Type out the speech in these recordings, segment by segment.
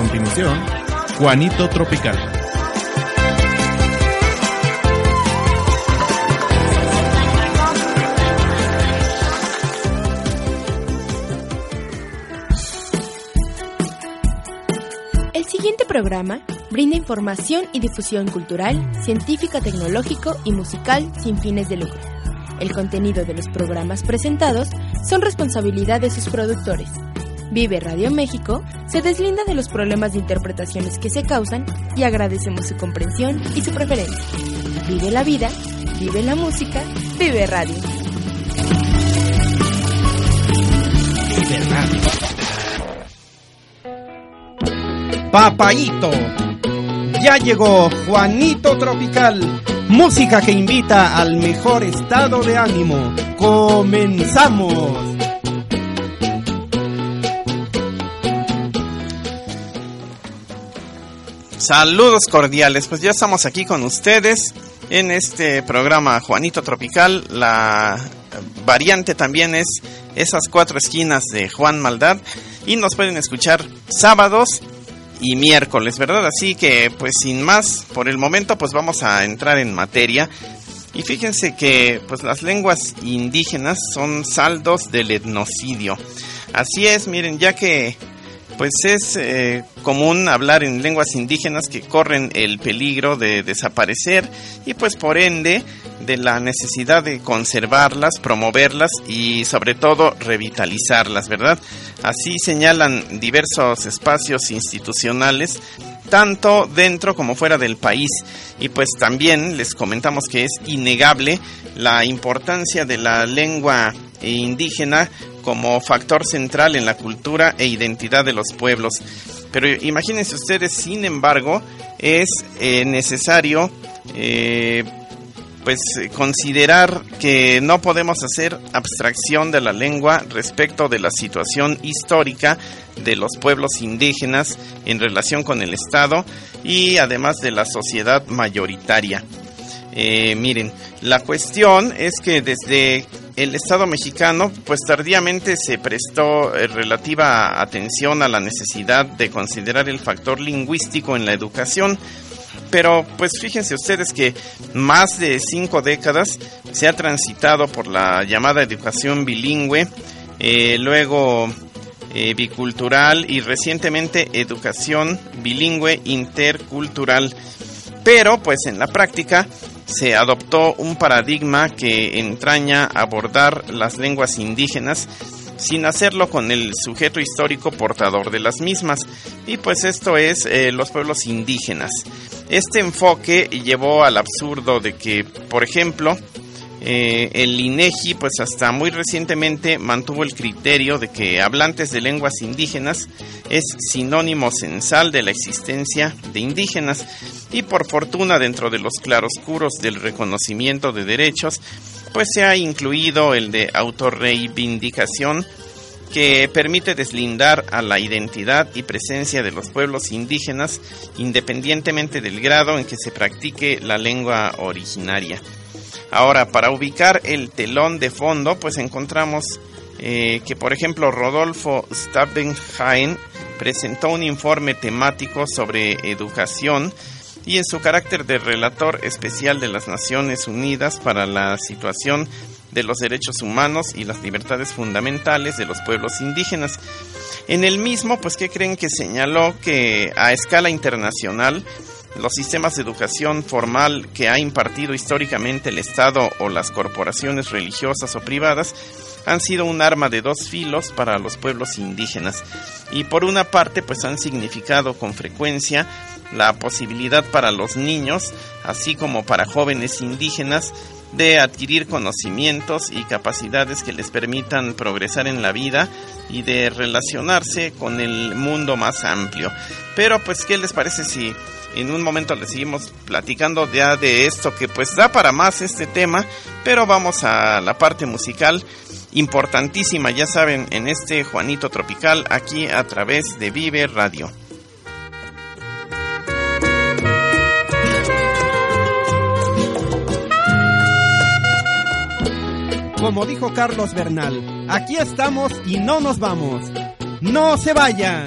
continuación, Juanito Tropical. El siguiente programa brinda información y difusión cultural, científica, tecnológico y musical sin fines de lucro. El contenido de los programas presentados son responsabilidad de sus productores. Vive Radio México se deslinda de los problemas de interpretaciones que se causan y agradecemos su comprensión y su preferencia. Vive la vida, vive la música, vive radio. Vive Radio. Papayito. Ya llegó Juanito Tropical, música que invita al mejor estado de ánimo. Comenzamos. Saludos cordiales, pues ya estamos aquí con ustedes en este programa Juanito Tropical. La variante también es esas cuatro esquinas de Juan Maldad y nos pueden escuchar sábados y miércoles, ¿verdad? Así que pues sin más, por el momento pues vamos a entrar en materia. Y fíjense que pues las lenguas indígenas son saldos del etnocidio. Así es, miren, ya que pues es eh, común hablar en lenguas indígenas que corren el peligro de desaparecer y pues por ende de la necesidad de conservarlas, promoverlas y sobre todo revitalizarlas, ¿verdad? Así señalan diversos espacios institucionales tanto dentro como fuera del país. Y pues también les comentamos que es innegable la importancia de la lengua indígena como factor central en la cultura e identidad de los pueblos. Pero imagínense ustedes, sin embargo, es eh, necesario eh, pues considerar que no podemos hacer abstracción de la lengua respecto de la situación histórica de los pueblos indígenas en relación con el Estado y además de la sociedad mayoritaria. Eh, miren, la cuestión es que desde el Estado mexicano, pues tardíamente se prestó eh, relativa atención a la necesidad de considerar el factor lingüístico en la educación. Pero pues fíjense ustedes que más de cinco décadas se ha transitado por la llamada educación bilingüe, eh, luego eh, bicultural y recientemente educación bilingüe intercultural. Pero pues en la práctica se adoptó un paradigma que entraña abordar las lenguas indígenas sin hacerlo con el sujeto histórico portador de las mismas, y pues esto es eh, los pueblos indígenas. Este enfoque llevó al absurdo de que, por ejemplo, eh, el INEGI, pues hasta muy recientemente mantuvo el criterio de que hablantes de lenguas indígenas es sinónimo censal de la existencia de indígenas. Y por fortuna dentro de los claroscuros del reconocimiento de derechos, pues se ha incluido el de autorreivindicación que permite deslindar a la identidad y presencia de los pueblos indígenas independientemente del grado en que se practique la lengua originaria. Ahora, para ubicar el telón de fondo, pues encontramos eh, que, por ejemplo, Rodolfo Stabenhain presentó un informe temático sobre educación y en su carácter de relator especial de las Naciones Unidas para la situación de los derechos humanos y las libertades fundamentales de los pueblos indígenas. En el mismo, pues, ¿qué creen que señaló que a escala internacional los sistemas de educación formal que ha impartido históricamente el Estado o las corporaciones religiosas o privadas han sido un arma de dos filos para los pueblos indígenas y por una parte pues han significado con frecuencia la posibilidad para los niños así como para jóvenes indígenas de adquirir conocimientos y capacidades que les permitan progresar en la vida y de relacionarse con el mundo más amplio. Pero pues, ¿qué les parece si en un momento le seguimos platicando ya de esto que pues da para más este tema, pero vamos a la parte musical importantísima, ya saben, en este Juanito Tropical aquí a través de Vive Radio. Como dijo Carlos Bernal, aquí estamos y no nos vamos. No se vayan.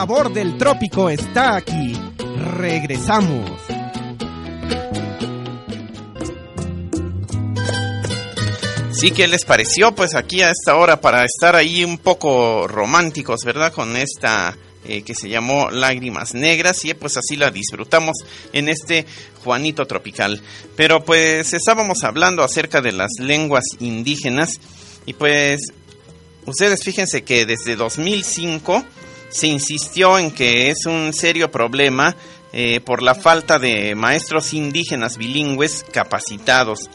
Del trópico está aquí. Regresamos. Sí, ¿qué les pareció? Pues aquí a esta hora para estar ahí un poco románticos, ¿verdad? Con esta eh, que se llamó Lágrimas Negras y pues así la disfrutamos en este Juanito Tropical. Pero pues estábamos hablando acerca de las lenguas indígenas y pues ustedes fíjense que desde 2005 se insistió en que es un serio problema eh, por la falta de maestros indígenas bilingües capacitados.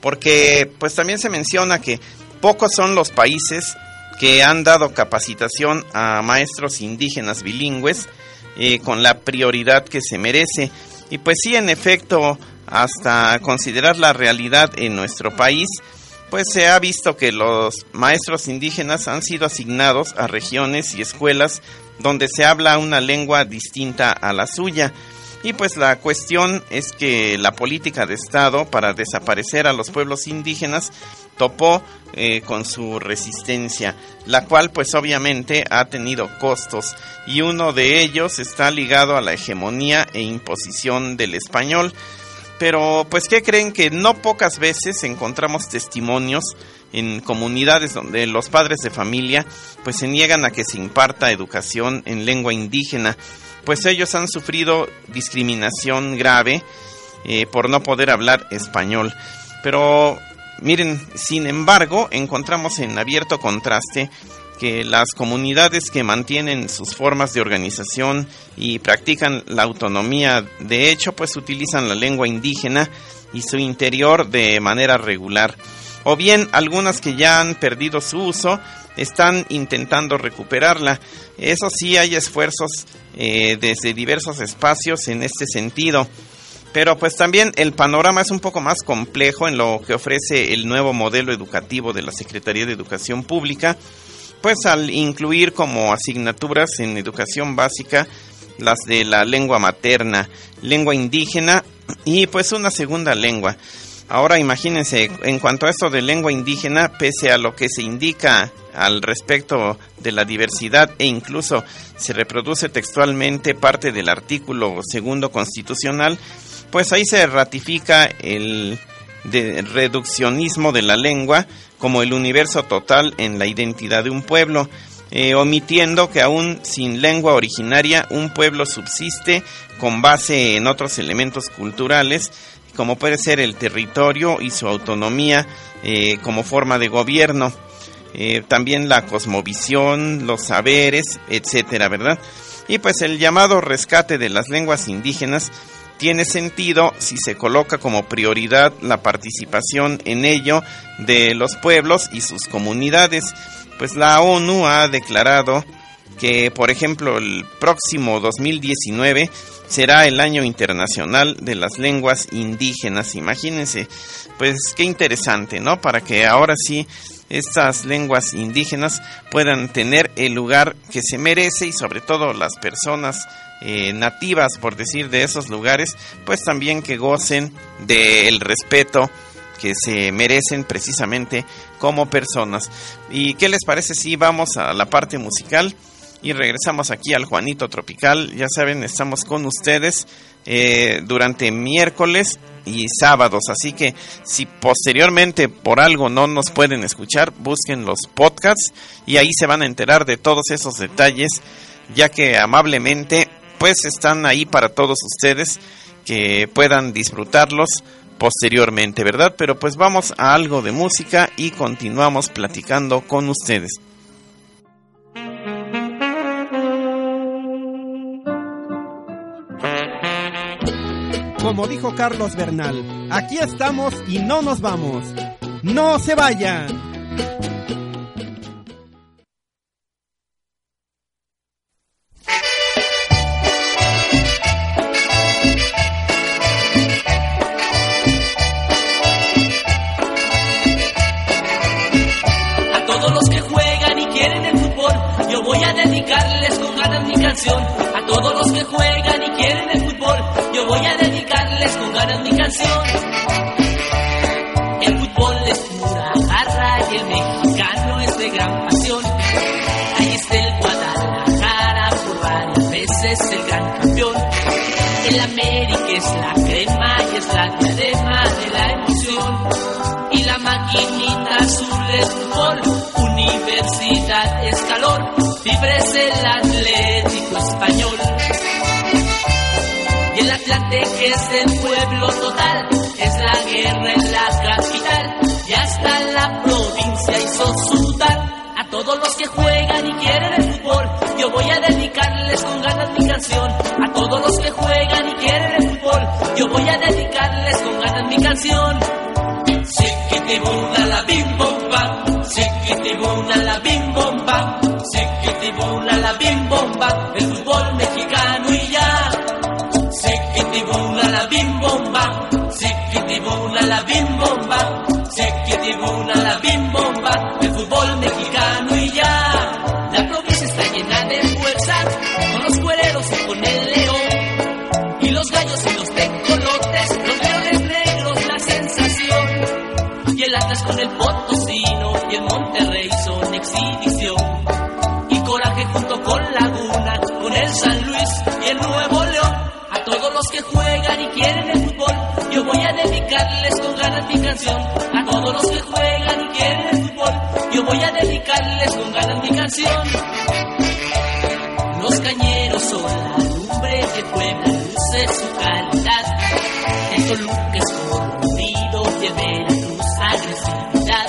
Porque pues también se menciona que pocos son los países que han dado capacitación a maestros indígenas bilingües eh, con la prioridad que se merece. Y pues sí, en efecto, hasta considerar la realidad en nuestro país, pues se ha visto que los maestros indígenas han sido asignados a regiones y escuelas donde se habla una lengua distinta a la suya. Y pues la cuestión es que la política de Estado para desaparecer a los pueblos indígenas topó eh, con su resistencia, la cual pues obviamente ha tenido costos y uno de ellos está ligado a la hegemonía e imposición del español pero pues ¿qué creen que no pocas veces encontramos testimonios en comunidades donde los padres de familia pues se niegan a que se imparta educación en lengua indígena, pues ellos han sufrido discriminación grave eh, por no poder hablar español. Pero miren, sin embargo, encontramos en abierto contraste que las comunidades que mantienen sus formas de organización y practican la autonomía, de hecho, pues utilizan la lengua indígena y su interior de manera regular. O bien algunas que ya han perdido su uso están intentando recuperarla. Eso sí, hay esfuerzos eh, desde diversos espacios en este sentido. Pero pues también el panorama es un poco más complejo en lo que ofrece el nuevo modelo educativo de la Secretaría de Educación Pública, pues al incluir como asignaturas en educación básica las de la lengua materna, lengua indígena y pues una segunda lengua. Ahora imagínense, en cuanto a esto de lengua indígena, pese a lo que se indica al respecto de la diversidad e incluso se reproduce textualmente parte del artículo segundo constitucional, pues ahí se ratifica el reduccionismo de la lengua como el universo total en la identidad de un pueblo, eh, omitiendo que aún sin lengua originaria un pueblo subsiste con base en otros elementos culturales como puede ser el territorio y su autonomía eh, como forma de gobierno, eh, también la cosmovisión, los saberes, etcétera, ¿verdad? Y pues el llamado rescate de las lenguas indígenas tiene sentido si se coloca como prioridad la participación en ello de los pueblos y sus comunidades, pues la ONU ha declarado que, por ejemplo, el próximo 2019 será el año internacional de las lenguas indígenas. Imagínense, pues qué interesante, ¿no? Para que ahora sí estas lenguas indígenas puedan tener el lugar que se merece y sobre todo las personas eh, nativas, por decir, de esos lugares, pues también que gocen del respeto que se merecen precisamente como personas. ¿Y qué les parece si vamos a la parte musical? Y regresamos aquí al Juanito Tropical. Ya saben, estamos con ustedes eh, durante miércoles y sábados. Así que si posteriormente por algo no nos pueden escuchar, busquen los podcasts y ahí se van a enterar de todos esos detalles, ya que amablemente pues están ahí para todos ustedes que puedan disfrutarlos posteriormente, ¿verdad? Pero pues vamos a algo de música y continuamos platicando con ustedes. Como dijo Carlos Bernal, aquí estamos y no nos vamos. ¡No se vayan! A todos los que juegan y quieren el fútbol, yo voy a dedicarles con ganas mi canción. A todos los que juegan y quieren el fútbol, yo voy a dedicarles con ganas mi canción. El fútbol es pura garra y el mexicano es de gran pasión. Ahí está el Guadalajara, por varias veces el gran campeón. El América es la crema y es la diadema de la emoción. Y la maquinita azul es fútbol, universidad es calor, vibres el Atlético Atlante que es el pueblo total, es la guerra en la capital, y hasta la provincia hizo sudar. A todos los que juegan y quieren el fútbol, yo voy a dedicarles con ganas mi canción. A todos los que juegan y quieren el fútbol, yo voy a dedicarles con ganas mi canción. Siquitibuna la bim bomba, siquitibuna la Bim bomba, siquitibuna la bim bomba, siquitibuna la bim bomba, el fútbol mexicano mi canción. A todos los que juegan y quieren el fútbol, yo voy a dedicarles con ganas mi canción. Los cañeros son la lumbre de Puebla, luce su calidad. El Toluca es colorido y el Veracruz agresividad.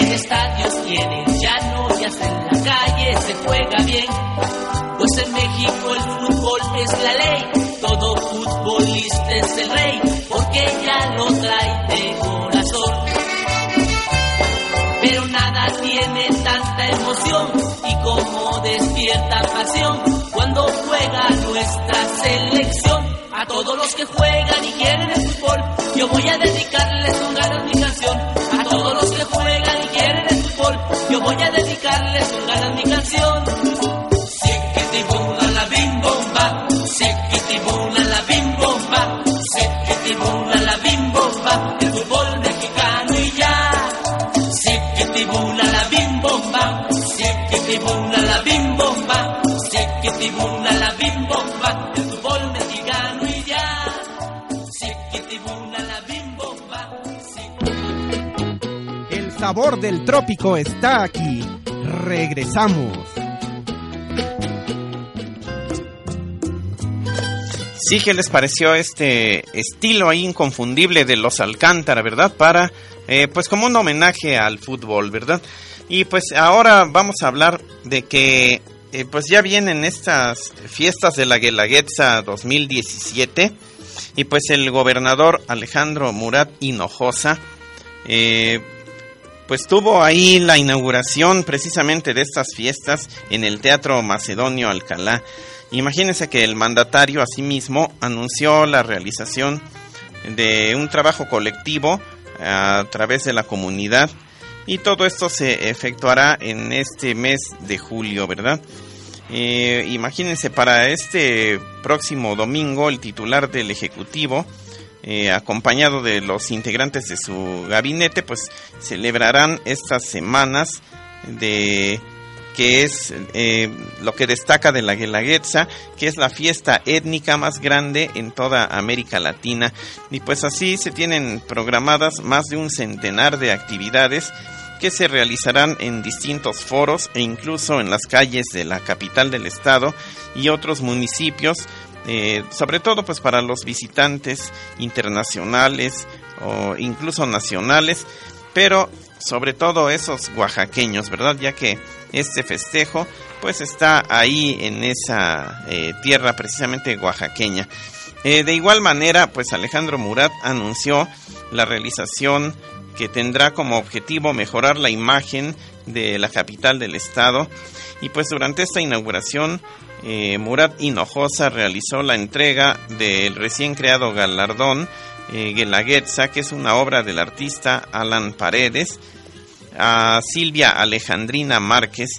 En estadios tienen llano y hasta en la calle se juega bien. Pues en México el fútbol es la ley, todo futbolista es el rey, como despierta pasión cuando juega nuestra selección. A todos los que juegan y quieren el fútbol, yo voy a dedicarles con ganas mi canción. A todos los que juegan y quieren el fútbol, yo voy a dedicarles con ganas mi canción. Sabor del trópico está aquí. Regresamos. Sí, ¿qué les pareció este estilo ahí inconfundible de los Alcántara, verdad? Para, eh, pues como un homenaje al fútbol, ¿verdad? Y pues ahora vamos a hablar de que, eh, pues ya vienen estas fiestas de la Guelaguetza 2017 y pues el gobernador Alejandro Murat Hinojosa, eh, pues tuvo ahí la inauguración precisamente de estas fiestas en el Teatro Macedonio Alcalá. Imagínense que el mandatario asimismo anunció la realización de un trabajo colectivo a través de la comunidad y todo esto se efectuará en este mes de julio, ¿verdad? Eh, imagínense, para este próximo domingo el titular del Ejecutivo, eh, acompañado de los integrantes de su gabinete, pues celebrarán estas semanas de que es eh, lo que destaca de la Guelaguetza, que es la fiesta étnica más grande en toda América Latina. Y pues así se tienen programadas más de un centenar de actividades que se realizarán en distintos foros e incluso en las calles de la capital del estado y otros municipios, eh, sobre todo pues para los visitantes internacionales o incluso nacionales, pero sobre todo esos oaxaqueños, ¿verdad? Ya que este festejo pues está ahí en esa eh, tierra precisamente oaxaqueña. Eh, de igual manera, pues Alejandro Murat anunció la realización que tendrá como objetivo mejorar la imagen de la capital del estado y pues durante esta inauguración eh, Murat Hinojosa realizó la entrega del recién creado galardón eh, que es una obra del artista Alan Paredes, a Silvia Alejandrina Márquez.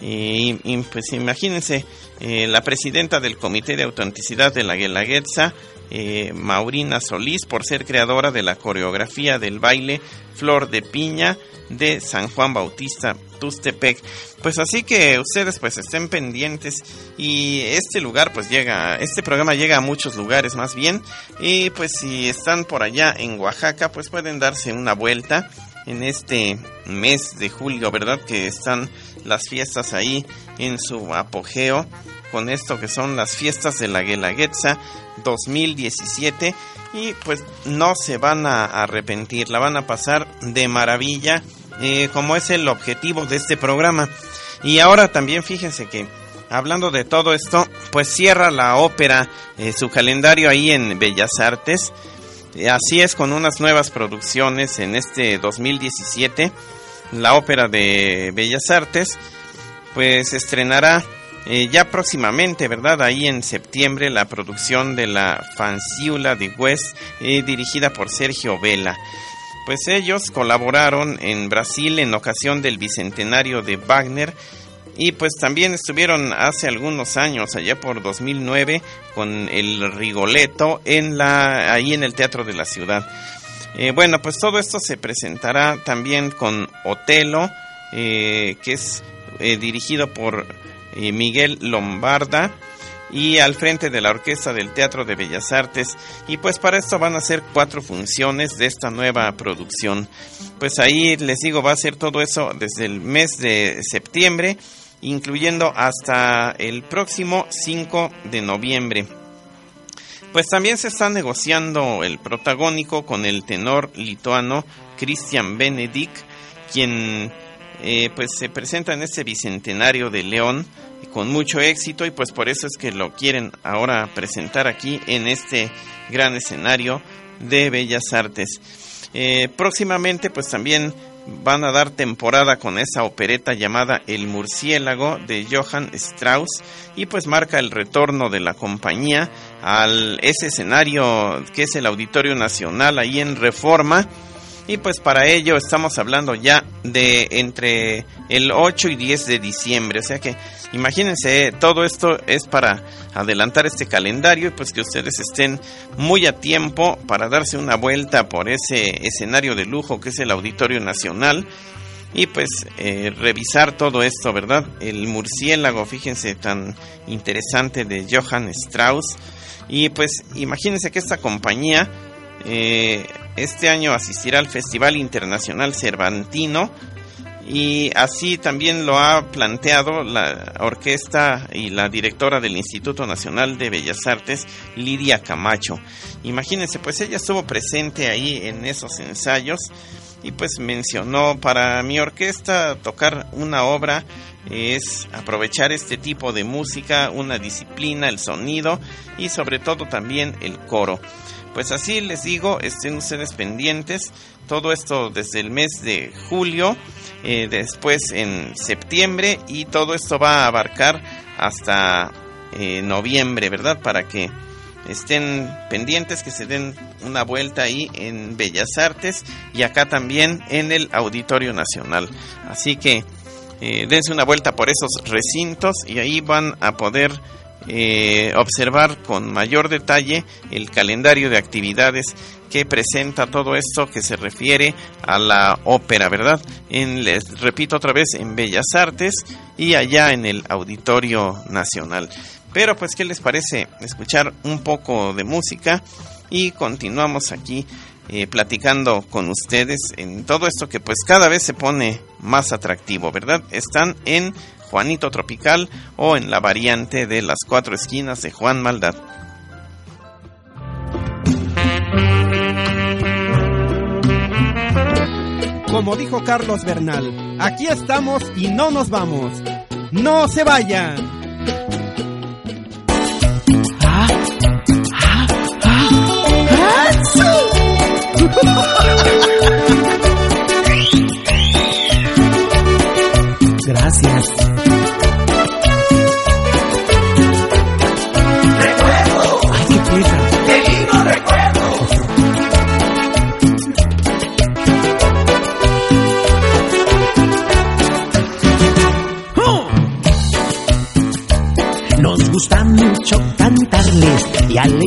Y, y, pues imagínense, eh, la presidenta del Comité de Autenticidad de la Guelaguetza, eh, Maurina Solís, por ser creadora de la coreografía del baile Flor de Piña de San Juan Bautista Tustepec. Pues así que ustedes pues estén pendientes y este lugar pues llega, este programa llega a muchos lugares más bien y pues si están por allá en Oaxaca pues pueden darse una vuelta en este mes de julio, ¿verdad? Que están las fiestas ahí en su apogeo con esto que son las fiestas de la Guelaguetza 2017 y pues no se van a arrepentir, la van a pasar de maravilla eh, como es el objetivo de este programa. Y ahora también fíjense que hablando de todo esto, pues cierra la ópera eh, su calendario ahí en Bellas Artes. Eh, Así es con unas nuevas producciones en este 2017. La ópera de Bellas Artes pues estrenará eh, ya próximamente, ¿verdad? Ahí en septiembre la producción de la Fanciula de West eh, dirigida por Sergio Vela. Pues ellos colaboraron en Brasil en ocasión del bicentenario de Wagner y pues también estuvieron hace algunos años, allá por 2009, con el Rigoletto en la, ahí en el Teatro de la Ciudad. Eh, bueno, pues todo esto se presentará también con Otelo, que es dirigido por Miguel Lombarda y al frente de la orquesta del Teatro de Bellas Artes. Y pues para esto van a ser cuatro funciones de esta nueva producción. Pues ahí les digo, va a ser todo eso desde el mes de septiembre, incluyendo hasta el próximo 5 de noviembre. Pues también se está negociando el protagónico con el tenor lituano Christian Benedict, quien eh, pues se presenta en este bicentenario de León con mucho éxito y pues por eso es que lo quieren ahora presentar aquí en este gran escenario de Bellas Artes. Eh, próximamente pues también van a dar temporada con esa opereta llamada El murciélago de Johann Strauss y pues marca el retorno de la compañía al ese escenario que es el Auditorio Nacional ahí en Reforma y pues para ello estamos hablando ya de entre el 8 y 10 de diciembre. O sea que imagínense, todo esto es para adelantar este calendario y pues que ustedes estén muy a tiempo para darse una vuelta por ese escenario de lujo que es el Auditorio Nacional. y pues eh, revisar todo esto, ¿verdad? El murciélago, fíjense, tan interesante de Johann Strauss. Y pues imagínense que esta compañía eh, este año asistirá al Festival Internacional Cervantino y así también lo ha planteado la orquesta y la directora del Instituto Nacional de Bellas Artes, Lidia Camacho. Imagínense, pues ella estuvo presente ahí en esos ensayos y pues mencionó para mi orquesta tocar una obra es aprovechar este tipo de música, una disciplina, el sonido y sobre todo también el coro. Pues así les digo, estén ustedes pendientes, todo esto desde el mes de julio, eh, después en septiembre y todo esto va a abarcar hasta eh, noviembre, ¿verdad? Para que estén pendientes, que se den una vuelta ahí en Bellas Artes y acá también en el Auditorio Nacional. Así que eh, dense una vuelta por esos recintos y ahí van a poder eh, observar con mayor detalle el calendario de actividades que presenta todo esto que se refiere a la ópera, ¿verdad? En, les repito otra vez, en Bellas Artes y allá en el Auditorio Nacional. Pero pues, ¿qué les parece escuchar un poco de música? Y continuamos aquí eh, platicando con ustedes en todo esto que pues cada vez se pone más atractivo, ¿verdad? Están en Juanito Tropical o en la variante de las cuatro esquinas de Juan Maldad. Como dijo Carlos Bernal, aquí estamos y no nos vamos. ¡No se vayan!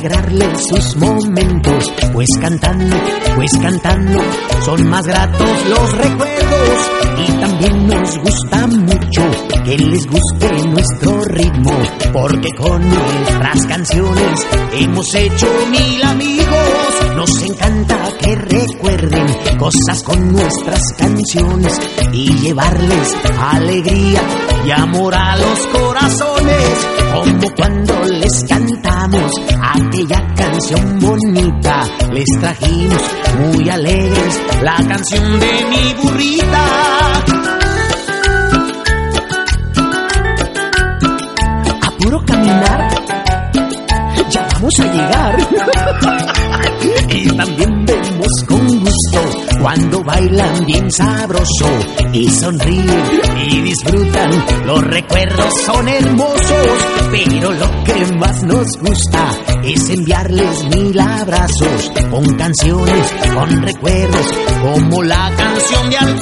Y alegrarles sus momentos, pues cantando, pues cantando, son más gratos los recuerdos. Y también nos gusta mucho que les guste nuestro ritmo, porque con nuestras canciones hemos hecho mil amigos, nos encanta que recuerden cosas con nuestras canciones y llevarles alegría y amor a los corazones, como cuando les cantamos aquella canción bonita, les trajimos muy alegres la canción de mi burrita. A puro caminar, ya vamos a llegar. y también vemos con gusto cuando bailan bien sabroso y sonríen y disfrutan. Los recuerdos son hermosos, pero lo que más nos gusta es enviarles mil abrazos con canciones, con recuerdos, como la canción de Al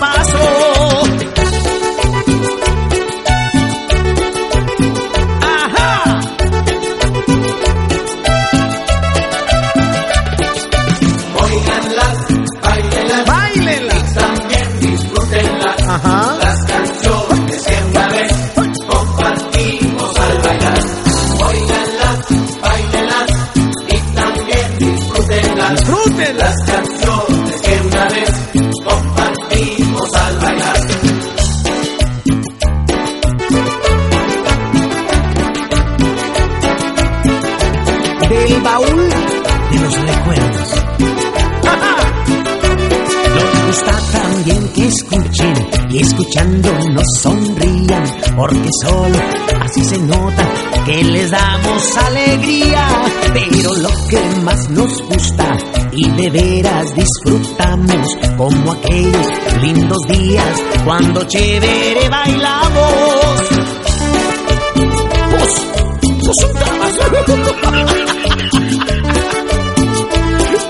porque solo así se nota que les damos alegría. Pero lo que más nos gusta y de veras disfrutamos, como aquellos lindos días cuando chévere bailamos.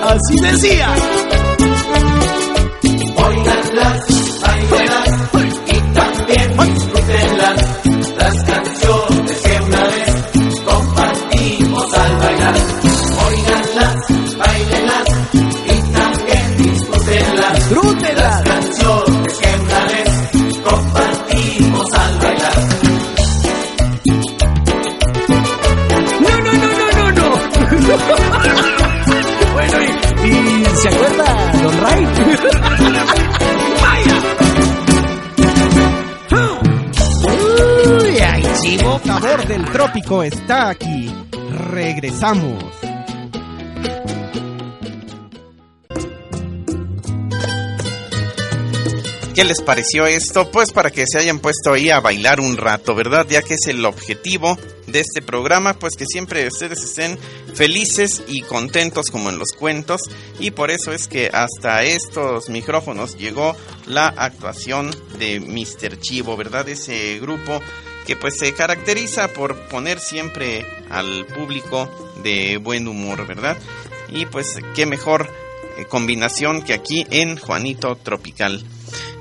Así decía. Sabor del trópico está aquí. Regresamos. ¿Qué les pareció esto? Pues para que se hayan puesto ahí a bailar un rato, ¿verdad? Ya que es el objetivo de este programa, pues que siempre ustedes estén felices y contentos como en los cuentos y por eso es que hasta estos micrófonos llegó la actuación de Mr. Chivo, ¿verdad? Ese grupo que pues se caracteriza por poner siempre al público de buen humor, ¿verdad? Y pues qué mejor eh, combinación que aquí en Juanito Tropical.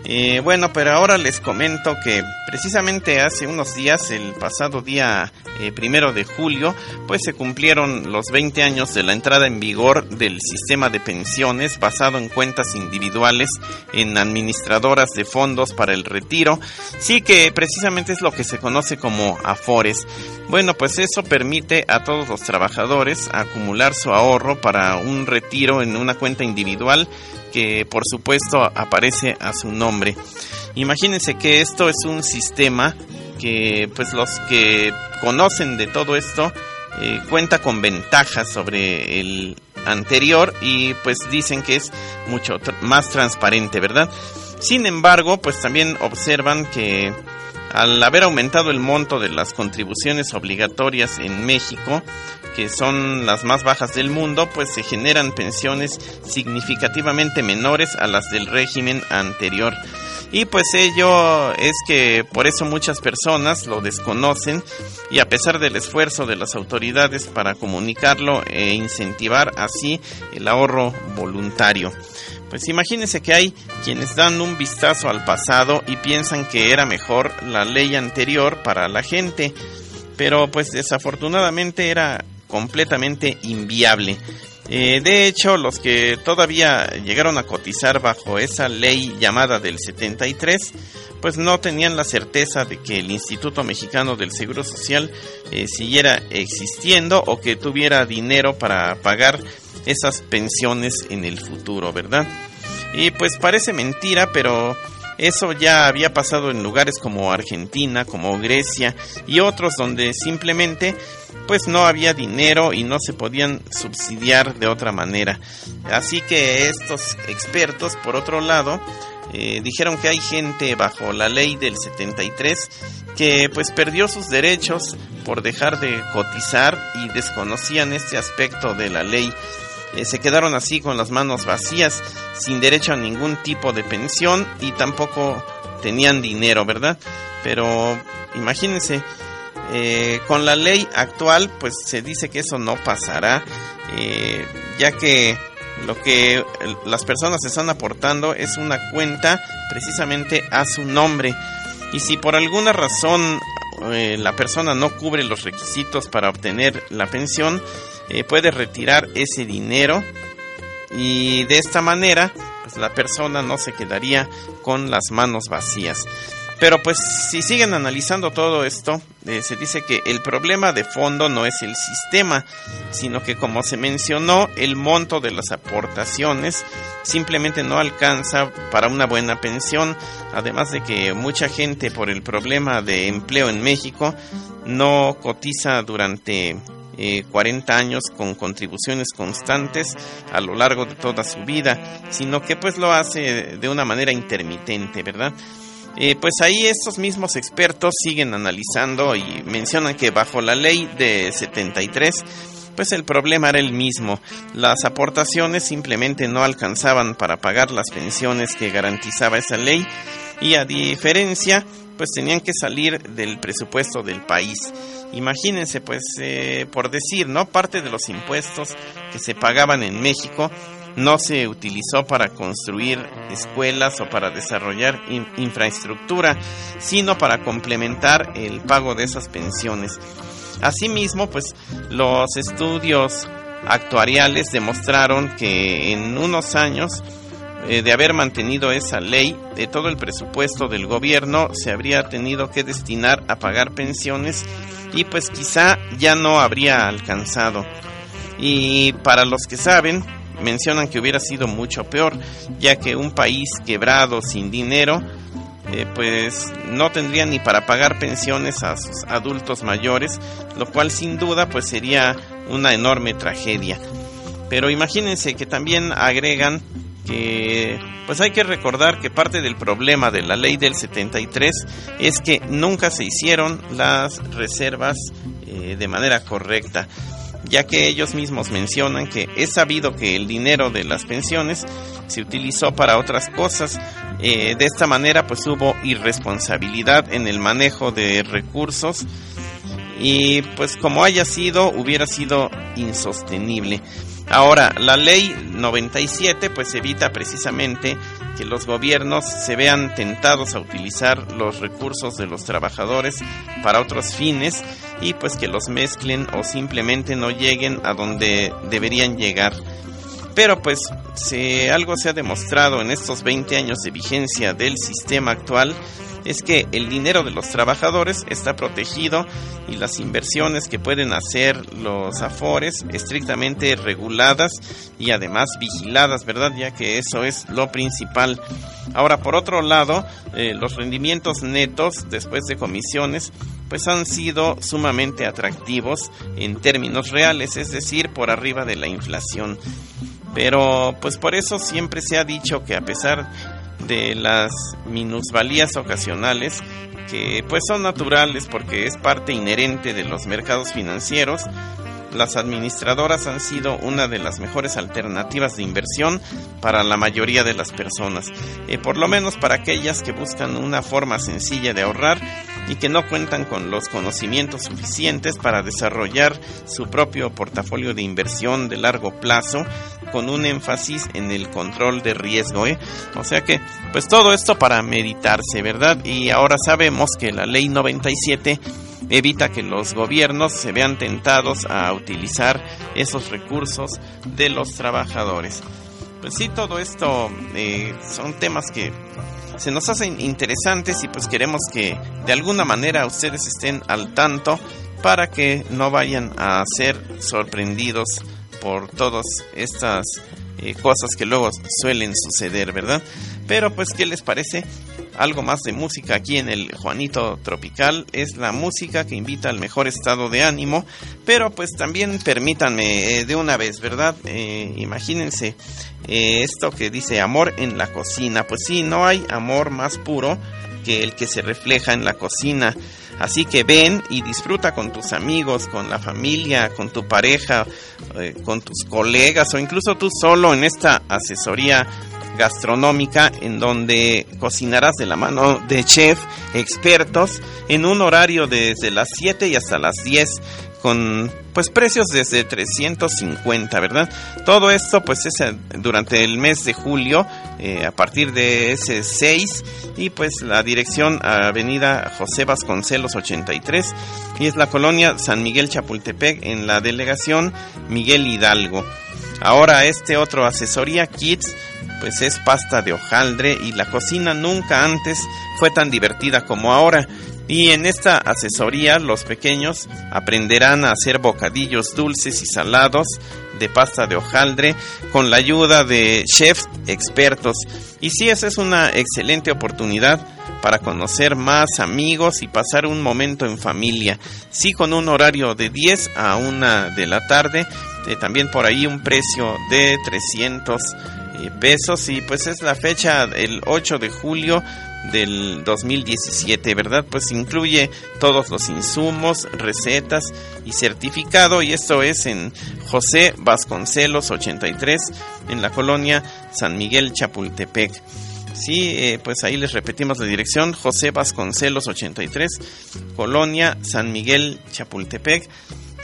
Eh, bueno, pero ahora les comento que precisamente hace unos días, el pasado día eh, primero de julio, pues se cumplieron los 20 años de la entrada en vigor del sistema de pensiones basado en cuentas individuales en administradoras de fondos para el retiro. Sí que precisamente es lo que se conoce como Afores. Bueno, pues eso permite a todos los trabajadores acumular su ahorro para un retiro en una cuenta individual que por supuesto aparece a su nombre. Imagínense que esto es un sistema que pues los que conocen de todo esto eh, cuenta con ventajas sobre el anterior y pues dicen que es mucho más transparente, ¿verdad? Sin embargo, pues también observan que al haber aumentado el monto de las contribuciones obligatorias en México, que son las más bajas del mundo, pues se generan pensiones significativamente menores a las del régimen anterior. Y pues ello es que por eso muchas personas lo desconocen y a pesar del esfuerzo de las autoridades para comunicarlo e incentivar así el ahorro voluntario. Pues imagínense que hay quienes dan un vistazo al pasado y piensan que era mejor la ley anterior para la gente, pero pues desafortunadamente era completamente inviable. Eh, de hecho, los que todavía llegaron a cotizar bajo esa ley llamada del 73, pues no tenían la certeza de que el Instituto Mexicano del Seguro Social eh, siguiera existiendo o que tuviera dinero para pagar esas pensiones en el futuro, ¿verdad? Y pues parece mentira, pero eso ya había pasado en lugares como Argentina, como Grecia y otros donde simplemente pues no había dinero y no se podían subsidiar de otra manera. Así que estos expertos, por otro lado, eh, dijeron que hay gente bajo la ley del 73 que pues perdió sus derechos por dejar de cotizar y desconocían este aspecto de la ley. Eh, se quedaron así con las manos vacías, sin derecho a ningún tipo de pensión y tampoco tenían dinero, ¿verdad? Pero imagínense, eh, con la ley actual, pues se dice que eso no pasará, eh, ya que lo que las personas están aportando es una cuenta precisamente a su nombre. Y si por alguna razón eh, la persona no cubre los requisitos para obtener la pensión, puede retirar ese dinero y de esta manera pues la persona no se quedaría con las manos vacías. Pero pues si siguen analizando todo esto, eh, se dice que el problema de fondo no es el sistema, sino que como se mencionó, el monto de las aportaciones simplemente no alcanza para una buena pensión, además de que mucha gente por el problema de empleo en México no cotiza durante 40 eh, años con contribuciones constantes a lo largo de toda su vida, sino que pues lo hace de una manera intermitente, ¿verdad? Eh, pues ahí estos mismos expertos siguen analizando y mencionan que bajo la ley de 73, pues el problema era el mismo. Las aportaciones simplemente no alcanzaban para pagar las pensiones que garantizaba esa ley y a diferencia, pues tenían que salir del presupuesto del país. Imagínense, pues, eh, por decir, ¿no? Parte de los impuestos que se pagaban en México no se utilizó para construir escuelas o para desarrollar infraestructura, sino para complementar el pago de esas pensiones. Asimismo, pues los estudios actuariales demostraron que en unos años eh, de haber mantenido esa ley, de todo el presupuesto del gobierno se habría tenido que destinar a pagar pensiones y pues quizá ya no habría alcanzado. Y para los que saben, mencionan que hubiera sido mucho peor, ya que un país quebrado sin dinero eh, pues no tendrían ni para pagar pensiones a sus adultos mayores, lo cual sin duda pues sería una enorme tragedia. Pero imagínense que también agregan que pues hay que recordar que parte del problema de la ley del 73 es que nunca se hicieron las reservas eh, de manera correcta ya que ellos mismos mencionan que es sabido que el dinero de las pensiones se utilizó para otras cosas. Eh, de esta manera pues hubo irresponsabilidad en el manejo de recursos y pues como haya sido hubiera sido insostenible. Ahora, la ley 97 pues evita precisamente que los gobiernos se vean tentados a utilizar los recursos de los trabajadores para otros fines y pues que los mezclen o simplemente no lleguen a donde deberían llegar. Pero pues si algo se ha demostrado en estos 20 años de vigencia del sistema actual es que el dinero de los trabajadores está protegido y las inversiones que pueden hacer los afores estrictamente reguladas y además vigiladas, ¿verdad? Ya que eso es lo principal. Ahora, por otro lado, eh, los rendimientos netos después de comisiones pues han sido sumamente atractivos en términos reales, es decir, por arriba de la inflación. Pero pues por eso siempre se ha dicho que a pesar de las minusvalías ocasionales, que pues son naturales porque es parte inherente de los mercados financieros, las administradoras han sido una de las mejores alternativas de inversión para la mayoría de las personas, eh, por lo menos para aquellas que buscan una forma sencilla de ahorrar y que no cuentan con los conocimientos suficientes para desarrollar su propio portafolio de inversión de largo plazo con un énfasis en el control de riesgo, ¿eh? O sea que, pues todo esto para meditarse, ¿verdad? Y ahora sabemos que la ley 97 evita que los gobiernos se vean tentados a utilizar esos recursos de los trabajadores. Pues sí, todo esto eh, son temas que se nos hacen interesantes y pues queremos que de alguna manera ustedes estén al tanto para que no vayan a ser sorprendidos por todas estas eh, cosas que luego suelen suceder, ¿verdad? Pero pues, ¿qué les parece? Algo más de música aquí en el Juanito Tropical es la música que invita al mejor estado de ánimo, pero pues también permítanme eh, de una vez, ¿verdad? Eh, imagínense esto que dice amor en la cocina, pues sí, no hay amor más puro que el que se refleja en la cocina. Así que ven y disfruta con tus amigos, con la familia, con tu pareja, eh, con tus colegas o incluso tú solo en esta asesoría gastronómica en donde cocinarás de la mano de chef expertos en un horario desde las 7 y hasta las 10 con pues precios desde 350, ¿verdad? Todo esto pues es eh, durante el mes de julio eh, a partir de ese 6 y pues la dirección Avenida José Vasconcelos 83 y es la colonia San Miguel Chapultepec en la delegación Miguel Hidalgo. Ahora este otro asesoría Kids pues es pasta de hojaldre y la cocina nunca antes fue tan divertida como ahora. Y en esta asesoría los pequeños aprenderán a hacer bocadillos dulces y salados de pasta de hojaldre con la ayuda de chefs expertos. Y sí, esa es una excelente oportunidad para conocer más amigos y pasar un momento en familia. Sí, con un horario de 10 a 1 de la tarde. Eh, también por ahí un precio de 300 eh, pesos y pues es la fecha el 8 de julio del 2017, ¿verdad? Pues incluye todos los insumos, recetas y certificado y esto es en José Vasconcelos 83 en la colonia San Miguel Chapultepec. Sí, eh, pues ahí les repetimos la dirección, José Vasconcelos 83, Colonia San Miguel Chapultepec.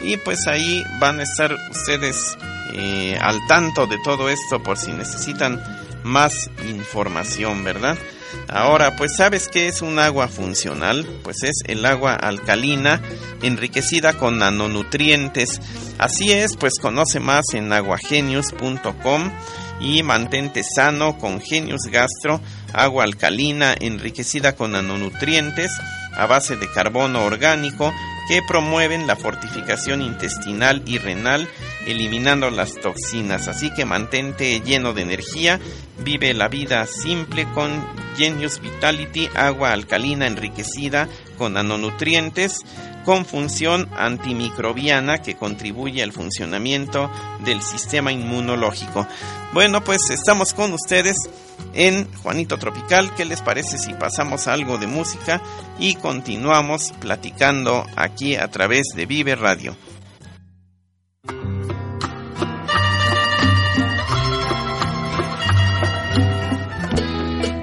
Y pues ahí van a estar ustedes eh, al tanto de todo esto por si necesitan más información, ¿verdad? Ahora, pues ¿sabes qué es un agua funcional? Pues es el agua alcalina enriquecida con nanonutrientes. Así es, pues conoce más en aguagenius.com y mantente sano con Genius Gastro, agua alcalina enriquecida con nanonutrientes a base de carbono orgánico que promueven la fortificación intestinal y renal, eliminando las toxinas. Así que mantente lleno de energía, vive la vida simple con Genius Vitality, agua alcalina enriquecida con nanonutrientes, con función antimicrobiana que contribuye al funcionamiento del sistema inmunológico. Bueno, pues estamos con ustedes en Juanito Tropical. ¿Qué les parece si pasamos algo de música y continuamos platicando aquí a través de Vive Radio?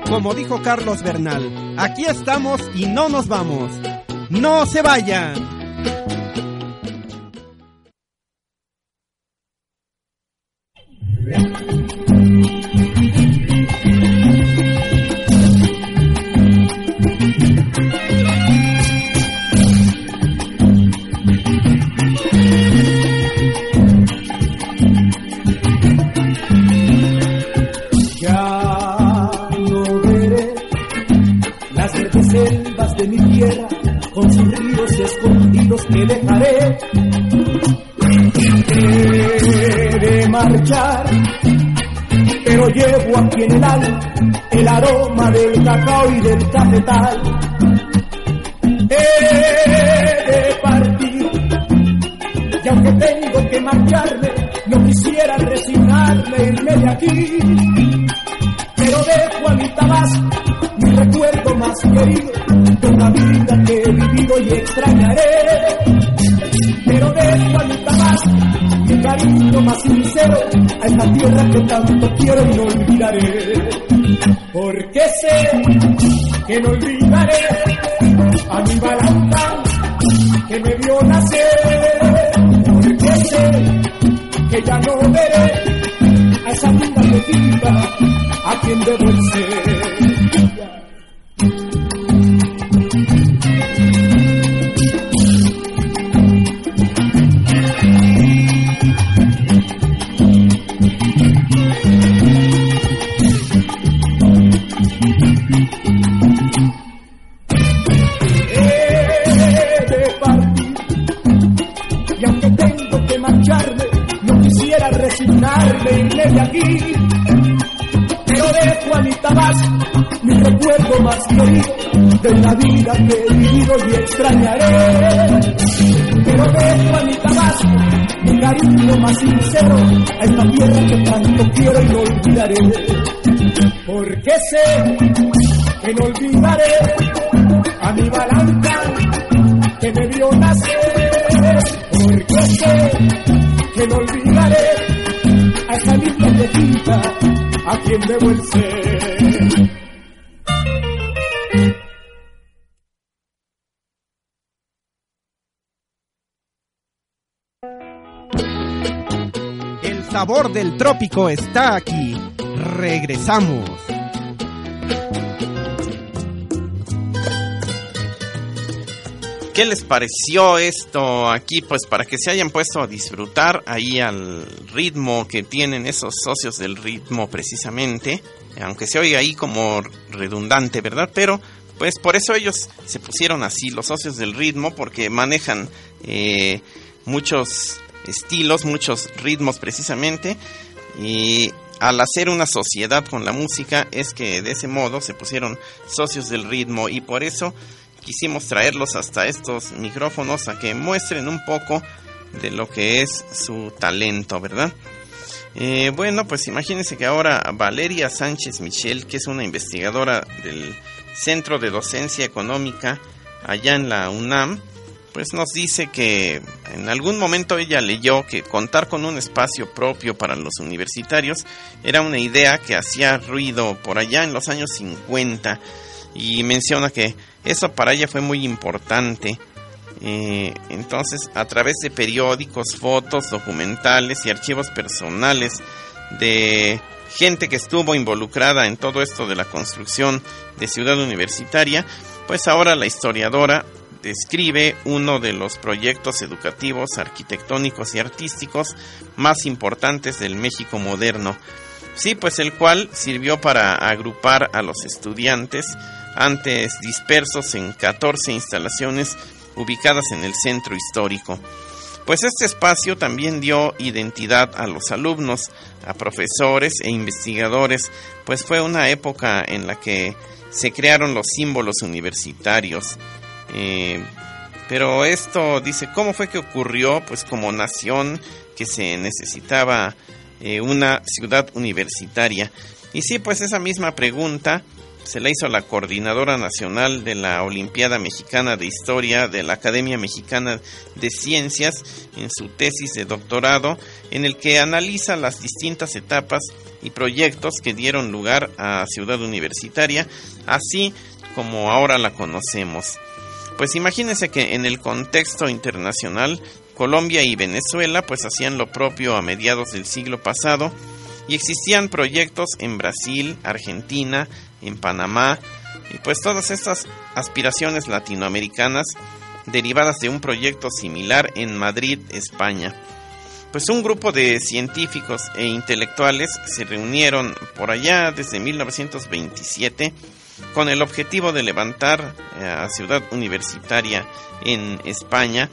Como dijo Carlos Bernal, aquí estamos y no nos vamos. ¡No se vayan! de el recuerdo más feliz de la vida que he vivido y extrañaré. Pero dejo Anita más, mi cariño más sincero a esta tierra que tanto quiero y olvidaré. Porque sé que no olvidaré a mi balanza que me vio nacer. Porque sé que no olvidaré a esa linda de tinta a quien debo el ser. Del trópico está aquí. Regresamos. ¿Qué les pareció esto aquí? Pues para que se hayan puesto a disfrutar ahí al ritmo que tienen esos socios del ritmo precisamente, aunque se oiga ahí como redundante, ¿verdad? Pero pues por eso ellos se pusieron así, los socios del ritmo, porque manejan eh, muchos estilos, muchos ritmos precisamente. Y al hacer una sociedad con la música es que de ese modo se pusieron socios del ritmo y por eso quisimos traerlos hasta estos micrófonos a que muestren un poco de lo que es su talento, ¿verdad? Eh, bueno, pues imagínense que ahora Valeria Sánchez Michel, que es una investigadora del Centro de Docencia Económica allá en la UNAM, pues nos dice que en algún momento ella leyó que contar con un espacio propio para los universitarios era una idea que hacía ruido por allá en los años 50 y menciona que eso para ella fue muy importante. Eh, entonces, a través de periódicos, fotos, documentales y archivos personales de gente que estuvo involucrada en todo esto de la construcción de ciudad universitaria, pues ahora la historiadora describe uno de los proyectos educativos, arquitectónicos y artísticos más importantes del México moderno. Sí, pues el cual sirvió para agrupar a los estudiantes antes dispersos en 14 instalaciones ubicadas en el centro histórico. Pues este espacio también dio identidad a los alumnos, a profesores e investigadores, pues fue una época en la que se crearon los símbolos universitarios. Eh, pero esto dice, ¿cómo fue que ocurrió? Pues como nación que se necesitaba eh, una ciudad universitaria. Y sí, pues esa misma pregunta se la hizo la coordinadora nacional de la Olimpiada Mexicana de Historia de la Academia Mexicana de Ciencias en su tesis de doctorado, en el que analiza las distintas etapas y proyectos que dieron lugar a Ciudad Universitaria, así como ahora la conocemos. Pues imagínense que en el contexto internacional, Colombia y Venezuela pues hacían lo propio a mediados del siglo pasado y existían proyectos en Brasil, Argentina, en Panamá, y pues todas estas aspiraciones latinoamericanas derivadas de un proyecto similar en Madrid, España. Pues un grupo de científicos e intelectuales se reunieron por allá desde 1927 con el objetivo de levantar eh, a Ciudad Universitaria en España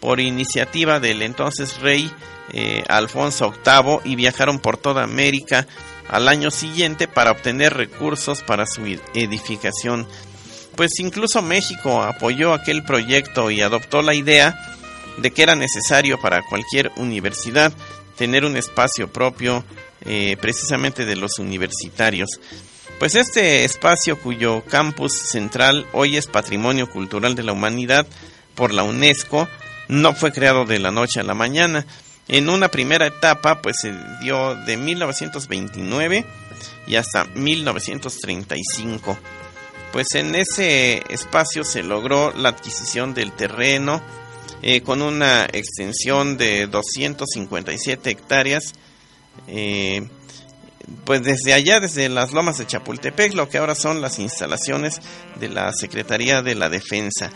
por iniciativa del entonces rey eh, Alfonso VIII y viajaron por toda América al año siguiente para obtener recursos para su edificación. Pues incluso México apoyó aquel proyecto y adoptó la idea de que era necesario para cualquier universidad tener un espacio propio eh, precisamente de los universitarios. Pues este espacio cuyo campus central hoy es Patrimonio Cultural de la Humanidad por la UNESCO no fue creado de la noche a la mañana, en una primera etapa, pues se dio de 1929 y hasta 1935. Pues en ese espacio se logró la adquisición del terreno eh, con una extensión de 257 hectáreas. Eh, pues desde allá, desde las lomas de Chapultepec, lo que ahora son las instalaciones de la Secretaría de la Defensa.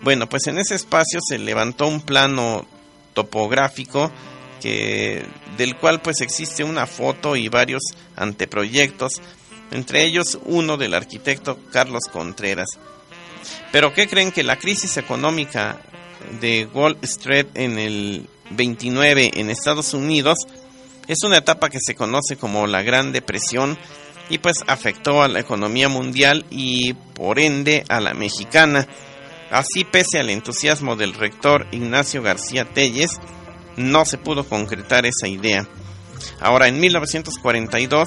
Bueno, pues en ese espacio se levantó un plano topográfico que del cual pues existe una foto y varios anteproyectos, entre ellos uno del arquitecto Carlos Contreras. Pero ¿qué creen que la crisis económica de Wall Street en el 29 en Estados Unidos es una etapa que se conoce como la Gran Depresión y pues afectó a la economía mundial y por ende a la mexicana. Así, pese al entusiasmo del rector Ignacio García Telles, no se pudo concretar esa idea. Ahora, en 1942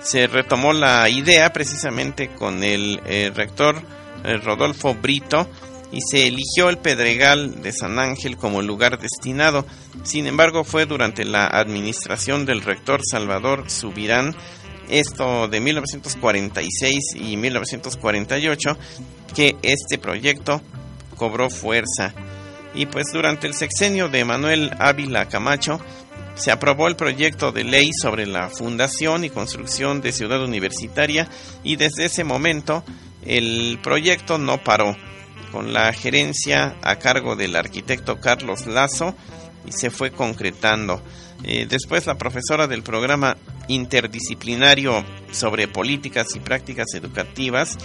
se retomó la idea precisamente con el eh, rector eh, Rodolfo Brito y se eligió el Pedregal de San Ángel como lugar destinado. Sin embargo, fue durante la administración del rector Salvador Subirán, esto de 1946 y 1948, que este proyecto cobró fuerza y pues durante el sexenio de Manuel Ávila Camacho se aprobó el proyecto de ley sobre la fundación y construcción de Ciudad Universitaria y desde ese momento el proyecto no paró, con la gerencia a cargo del arquitecto Carlos Lazo y se fue concretando. Eh, después la profesora del programa interdisciplinario sobre políticas y prácticas educativas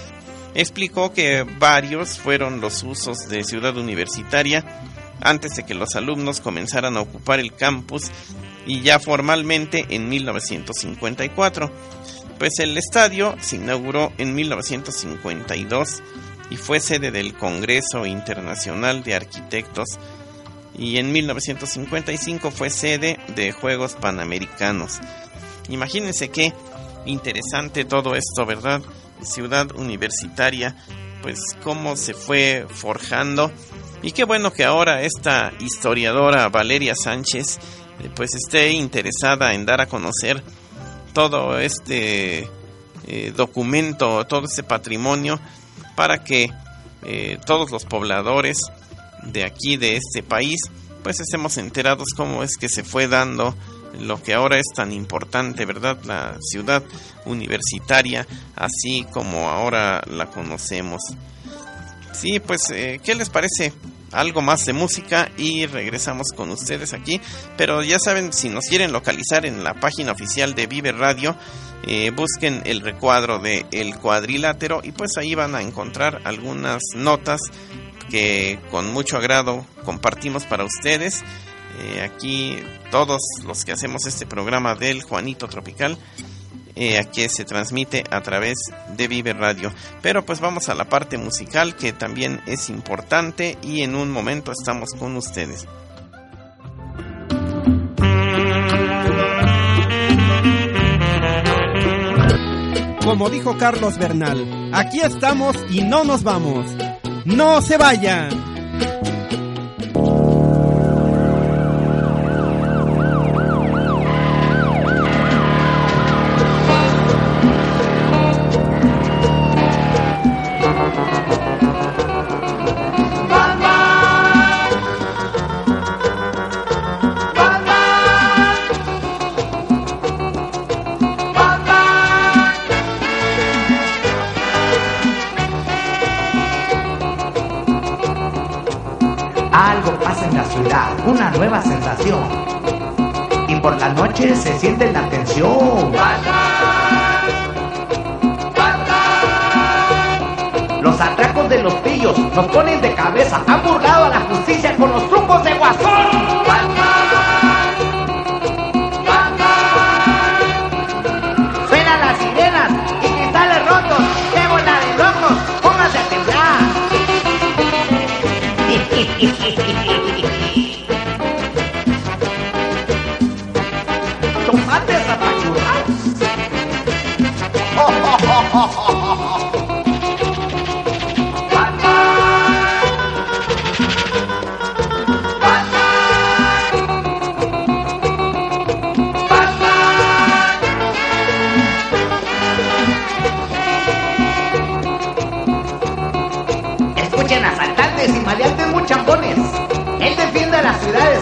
explicó que varios fueron los usos de Ciudad Universitaria antes de que los alumnos comenzaran a ocupar el campus y ya formalmente en 1954. Pues el estadio se inauguró en 1952 y fue sede del Congreso Internacional de Arquitectos y en 1955 fue sede de Juegos Panamericanos. Imagínense qué interesante todo esto, ¿verdad? ciudad universitaria, pues cómo se fue forjando. Y qué bueno que ahora esta historiadora Valeria Sánchez eh, pues esté interesada en dar a conocer todo este eh, documento, todo este patrimonio, para que eh, todos los pobladores de aquí, de este país, pues estemos enterados cómo es que se fue dando lo que ahora es tan importante, ¿verdad? La ciudad universitaria, así como ahora la conocemos. Sí, pues, eh, ¿qué les parece algo más de música y regresamos con ustedes aquí. Pero ya saben, si nos quieren localizar en la página oficial de Vive Radio, eh, busquen el recuadro de El Cuadrilátero y pues ahí van a encontrar algunas notas que con mucho agrado compartimos para ustedes. Eh, aquí todos los que hacemos este programa del Juanito Tropical eh, aquí se transmite a través de Vive Radio. Pero pues vamos a la parte musical que también es importante y en un momento estamos con ustedes. Como dijo Carlos Bernal, aquí estamos y no nos vamos. ¡No se vayan! Se siente la tensión. Los atracos de los pillos nos ponen de cabeza. Han burlado a la justicia con los trucos de guasón.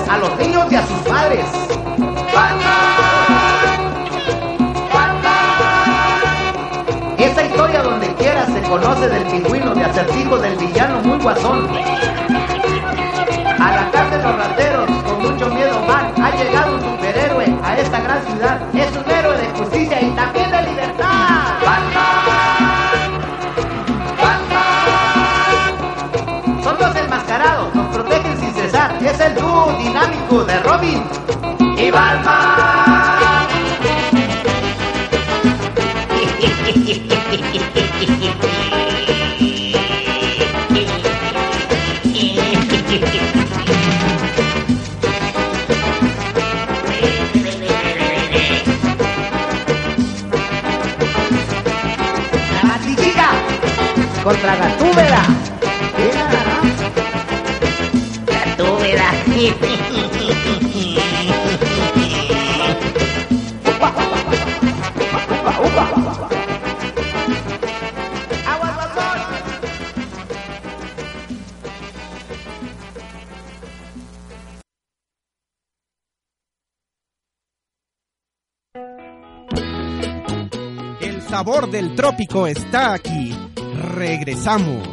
A los niños y a sus padres. Conoce del pingüino de acertijo del villano muy guasón. A la casa de los rateros, con mucho miedo van, ha llegado un superhéroe a esta gran ciudad. Es un héroe de justicia y también de libertad. ¡Batman! ¡Batman! Son dos enmascarados, nos protegen sin cesar. Es el dúo dinámico de Robin y Batman. Contra Gatúbela. Gatúbela. El sabor del trópico está aquí regresamos.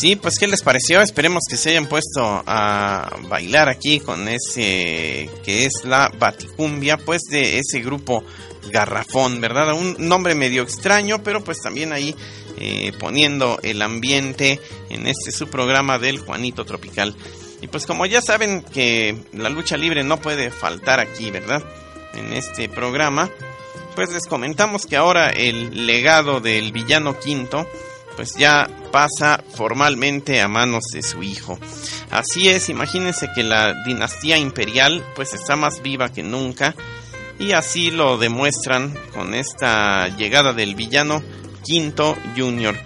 Sí, pues ¿qué les pareció? Esperemos que se hayan puesto a bailar aquí con ese que es la Baticumbia, pues de ese grupo Garrafón, ¿verdad? Un nombre medio extraño, pero pues también ahí eh, poniendo el ambiente en este su programa del Juanito Tropical. Y pues como ya saben que la lucha libre no puede faltar aquí, ¿verdad? En este programa pues les comentamos que ahora el legado del villano quinto pues ya pasa formalmente a manos de su hijo. Así es, imagínense que la dinastía imperial pues está más viva que nunca y así lo demuestran con esta llegada del villano Quinto Junior.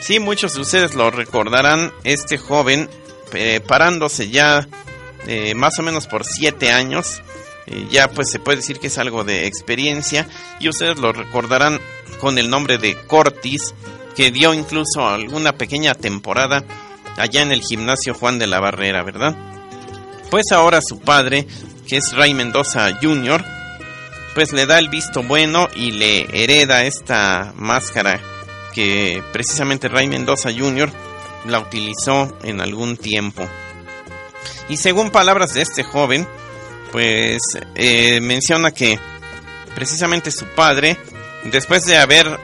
Sí, muchos de ustedes lo recordarán, este joven preparándose ya eh, más o menos por siete años eh, ya pues se puede decir que es algo de experiencia y ustedes lo recordarán con el nombre de Cortis, que dio incluso alguna pequeña temporada allá en el gimnasio Juan de la Barrera, ¿verdad? Pues ahora su padre, que es Ray Mendoza Jr., pues le da el visto bueno y le hereda esta máscara que precisamente Ray Mendoza Jr. la utilizó en algún tiempo. Y según palabras de este joven, pues eh, menciona que precisamente su padre, después de haber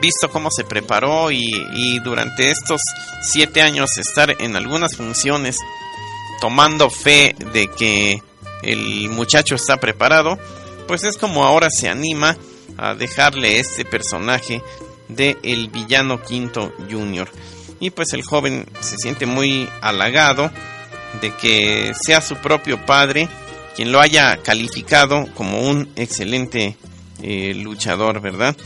visto cómo se preparó y, durante estos siete años estar en algunas funciones tomando fe de que el muchacho está preparado, pues es como ahora se anima a dejarle este personaje de el villano Quinto Junior. Y pues el joven se siente muy halagado de que sea su propio padre quien lo haya calificado como un excelente eh, luchador, ¿verdad?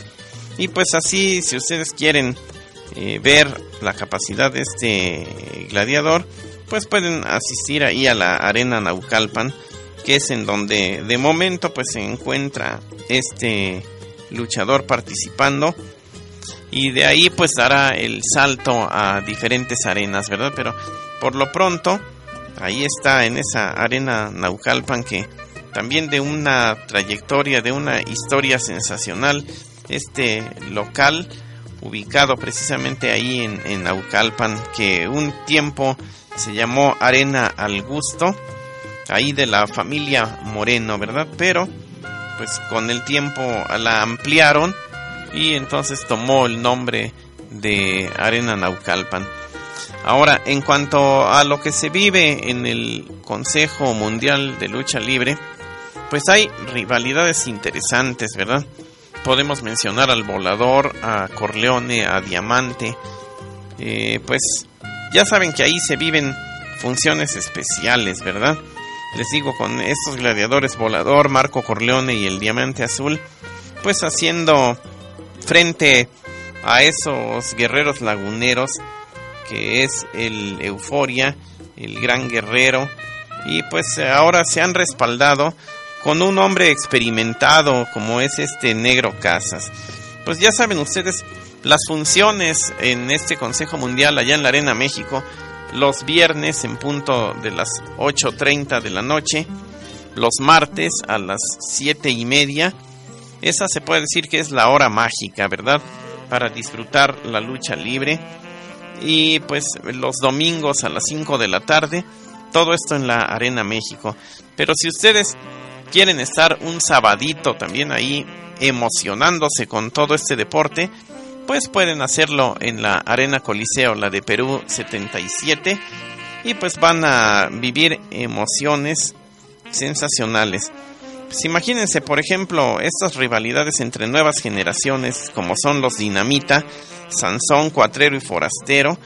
Y pues así, si ustedes quieren eh, ver la capacidad de este gladiador, pues pueden asistir ahí a la arena Naucalpan, que es en donde de momento pues se encuentra este luchador participando y de ahí pues dará el salto a diferentes arenas, ¿verdad? Pero por lo pronto ahí está en esa arena Naucalpan que también de una trayectoria, de una historia sensacional, este local ubicado precisamente ahí en, en Naucalpan, que un tiempo se llamó Arena al Gusto, ahí de la familia Moreno, ¿verdad? Pero pues con el tiempo la ampliaron y entonces tomó el nombre de Arena Naucalpan. Ahora, en cuanto a lo que se vive en el Consejo Mundial de Lucha Libre, pues hay rivalidades interesantes, ¿verdad? Podemos mencionar al Volador, a Corleone, a Diamante. Eh, pues ya saben que ahí se viven funciones especiales, ¿verdad? Les digo, con estos gladiadores Volador, Marco Corleone y el Diamante Azul, pues haciendo frente a esos guerreros laguneros que es el Euforia, el gran guerrero, y pues ahora se han respaldado con un hombre experimentado como es este Negro Casas. Pues ya saben ustedes las funciones en este Consejo Mundial allá en la Arena México, los viernes en punto de las 8.30 de la noche, los martes a las siete y media. Esa se puede decir que es la hora mágica, ¿verdad? Para disfrutar la lucha libre y pues los domingos a las 5 de la tarde. Todo esto en la Arena México. Pero si ustedes quieren estar un sabadito también ahí emocionándose con todo este deporte, pues pueden hacerlo en la Arena Coliseo, la de Perú 77, y pues van a vivir emociones sensacionales. Pues imagínense, por ejemplo, estas rivalidades entre nuevas generaciones, como son los Dinamita, Sansón, Cuatrero y Forastero,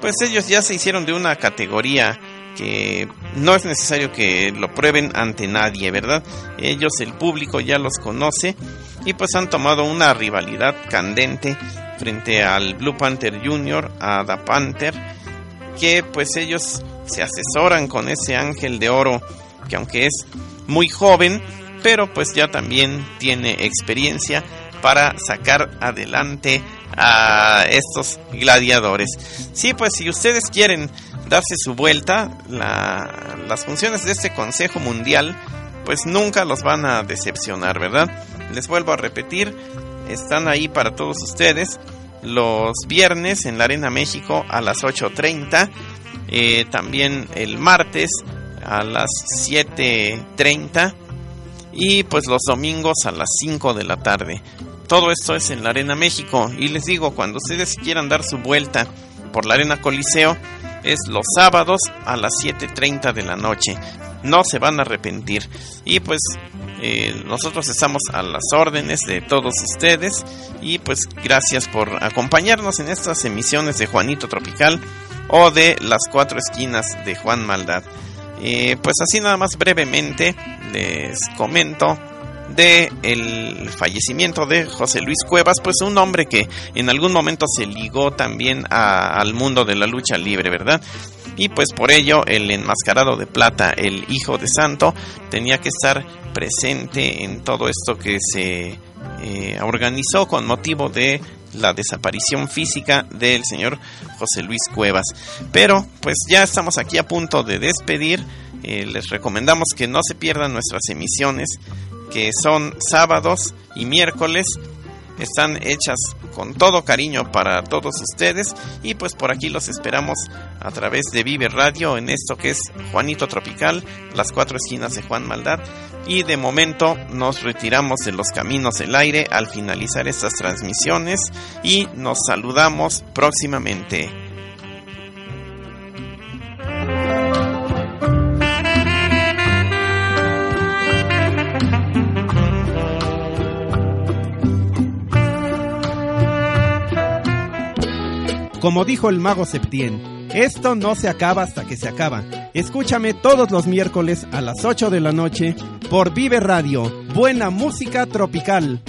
pues ellos ya se hicieron de una categoría que no es necesario que lo prueben ante nadie, ¿verdad? Ellos, el público ya los conoce y pues han tomado una rivalidad candente frente al Blue Panther Jr., a Da Panther, que pues ellos se asesoran con ese ángel de oro que aunque es muy joven, pero pues ya también tiene experiencia para sacar adelante a estos gladiadores. Sí, pues si ustedes quieren darse su vuelta, las funciones de este Consejo Mundial, pues nunca los van a decepcionar, ¿verdad? Les vuelvo a repetir, están ahí para todos ustedes los viernes en la Arena México a las 8.30, eh, también el martes a las 7.30 y pues los domingos a las 5 de la tarde. Todo esto es en la Arena México y les digo, cuando ustedes quieran dar su vuelta por la Arena Coliseo, es los sábados a las 7.30 de la noche. No se van a arrepentir. Y pues eh, nosotros estamos a las órdenes de todos ustedes y pues gracias por acompañarnos en estas emisiones de Juanito Tropical o de las cuatro esquinas de Juan Maldad. Eh, pues así nada más brevemente les comento de el fallecimiento de José Luis Cuevas, pues un hombre que en algún momento se ligó también al mundo de la lucha libre, ¿verdad? Y pues por ello el enmascarado de plata, el hijo de santo, tenía que estar presente en todo esto que se eh, organizó con motivo de la desaparición física del señor José Luis Cuevas. Pero pues ya estamos aquí a punto de despedir. Eh, les recomendamos que no se pierdan nuestras emisiones que son sábados y miércoles están hechas con todo cariño para todos ustedes y pues por aquí los esperamos a través de Vive Radio en esto que es Juanito Tropical, las cuatro esquinas de Juan Maldad y de momento nos retiramos de los caminos del aire al finalizar estas transmisiones y nos saludamos próximamente. Como dijo el mago Septién, esto no se acaba hasta que se acaba. Escúchame todos los miércoles a las 8 de la noche por Vive Radio, buena música tropical.